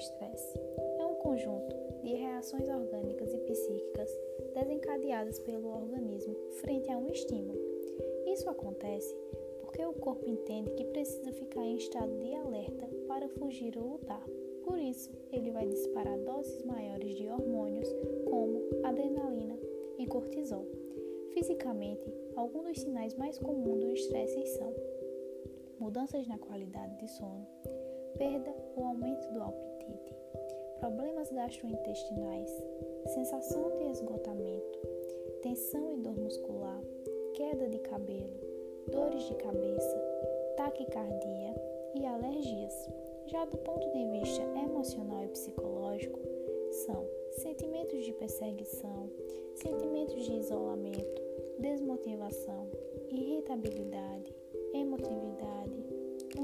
estresse é um conjunto de reações orgânicas e psíquicas desencadeadas pelo organismo frente a um estímulo. Isso acontece porque o corpo entende que precisa ficar em estado de alerta para fugir ou lutar. Por isso, ele vai disparar doses maiores de hormônios como adrenalina e cortisol. Fisicamente, alguns dos sinais mais comuns do estresse são mudanças na qualidade de sono, perda ou aumento do apetite, problemas gastrointestinais, sensação de esgotamento, tensão e dor muscular, queda de cabelo, dores de cabeça, taquicardia e alergias. Já do ponto de vista emocional e psicológico, são sentimentos de perseguição, sentimentos de isolamento, desmotivação, irritabilidade, emotividade,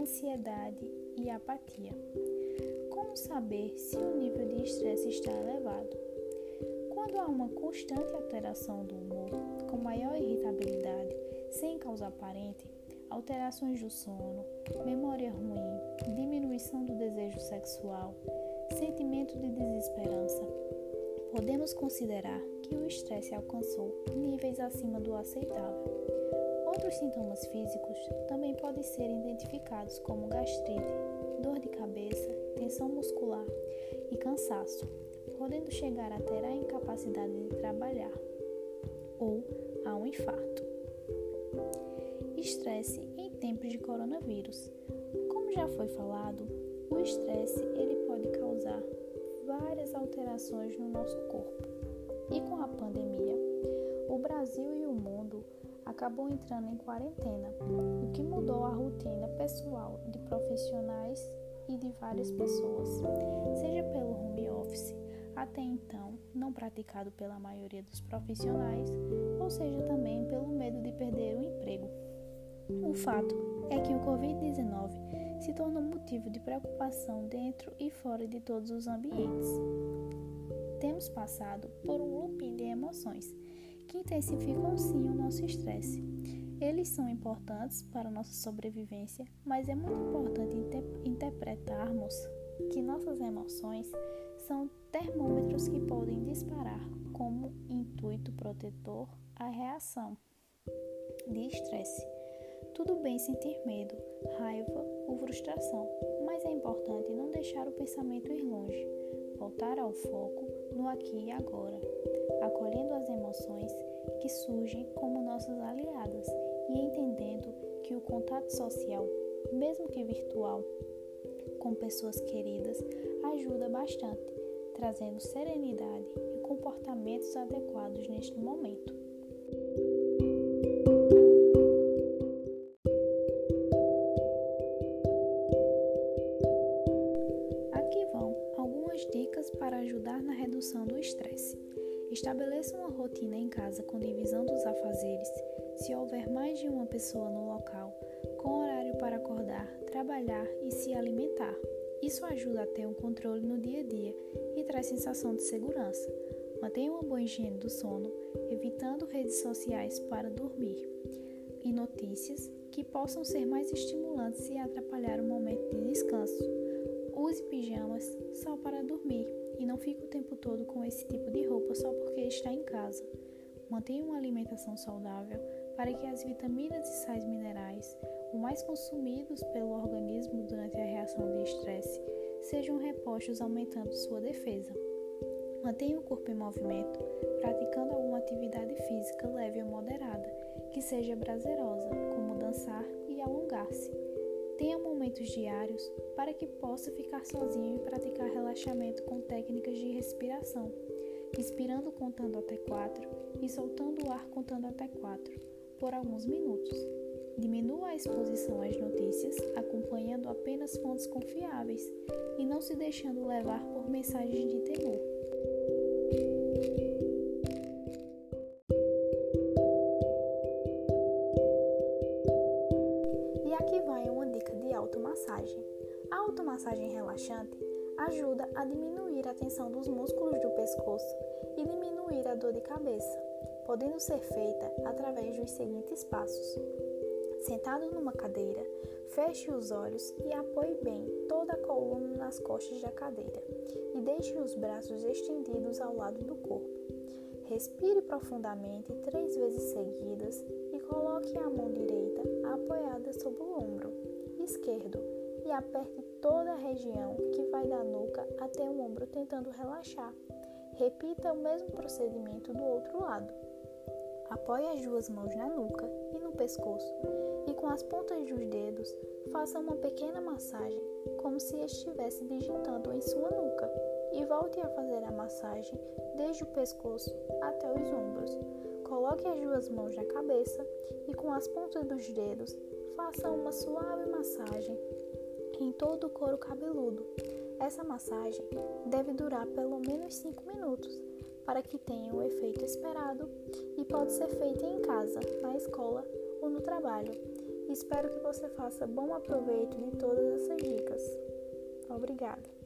ansiedade e apatia. Como saber se o nível de estresse está elevado? Quando há uma constante alteração do humor, com maior irritabilidade, sem causa aparente, alterações do sono, memória ruim, diminuição do desejo sexual, sentimento de desesperança, podemos considerar que o estresse alcançou níveis acima do aceitável. Outros sintomas físicos também podem ser identificados como gastrite, dor de cabeça, tensão muscular e cansaço, podendo chegar a ter a incapacidade de trabalhar ou a um infarto. Estresse em tempos de coronavírus. Como já foi falado, o estresse ele pode causar várias alterações no nosso corpo. E com a pandemia, o Brasil e o mundo acabou entrando em quarentena, o que mudou a rotina pessoal de profissionais e de várias pessoas, seja pelo home office, até então não praticado pela maioria dos profissionais, ou seja também pelo medo de perder o emprego. O fato é que o Covid-19 se tornou motivo de preocupação dentro e fora de todos os ambientes. Temos passado por um looping de emoções intensificam sim o nosso estresse. Eles são importantes para nossa sobrevivência, mas é muito importante inter interpretarmos que nossas emoções são termômetros que podem disparar como intuito protetor a reação de estresse. Tudo bem sentir medo, raiva ou frustração, mas é importante não deixar o pensamento ir longe, voltar ao foco no aqui e agora, acolhendo as emoções que surgem como nossas aliadas e entendendo que o contato social, mesmo que virtual, com pessoas queridas ajuda bastante, trazendo serenidade e comportamentos adequados neste momento. Estabeleça uma rotina em casa com divisão dos afazeres, se houver mais de uma pessoa no local, com horário para acordar, trabalhar e se alimentar. Isso ajuda a ter um controle no dia a dia e traz sensação de segurança. Mantenha uma boa higiene do sono, evitando redes sociais para dormir e notícias que possam ser mais estimulantes e atrapalhar o momento de descanso. Use pijamas só para dormir não fique o tempo todo com esse tipo de roupa só porque está em casa. Mantenha uma alimentação saudável para que as vitaminas e sais minerais, os mais consumidos pelo organismo durante a reação de estresse, sejam repostos, aumentando sua defesa. Mantenha o corpo em movimento, praticando alguma atividade física leve ou moderada, que seja prazerosa, como dançar e alongar-se. Tenha momentos diários para que possa ficar sozinho e praticar relaxamento com técnicas de respiração, inspirando contando até 4 e soltando o ar contando até 4, por alguns minutos. Diminua a exposição às notícias, acompanhando apenas fontes confiáveis e não se deixando levar por mensagens de temor. Automassagem. A automassagem relaxante ajuda a diminuir a tensão dos músculos do pescoço e diminuir a dor de cabeça, podendo ser feita através dos seguintes passos. Sentado numa cadeira, feche os olhos e apoie bem toda a coluna nas costas da cadeira e deixe os braços estendidos ao lado do corpo. Respire profundamente três vezes seguidas e coloque a mão direita apoiada sobre o ombro esquerdo e aperte toda a região que vai da nuca até o ombro, tentando relaxar. Repita o mesmo procedimento do outro lado. Apoie as duas mãos na nuca e no pescoço e com as pontas dos dedos faça uma pequena massagem, como se estivesse digitando em sua nuca, e volte a fazer a massagem desde o pescoço até os ombros. Coloque as duas mãos na cabeça e com as pontas dos dedos faça uma suave massagem em todo o couro cabeludo. Essa massagem deve durar pelo menos 5 minutos para que tenha o efeito esperado e pode ser feita em casa, na escola ou no trabalho. Espero que você faça bom aproveito de todas essas dicas. Obrigada!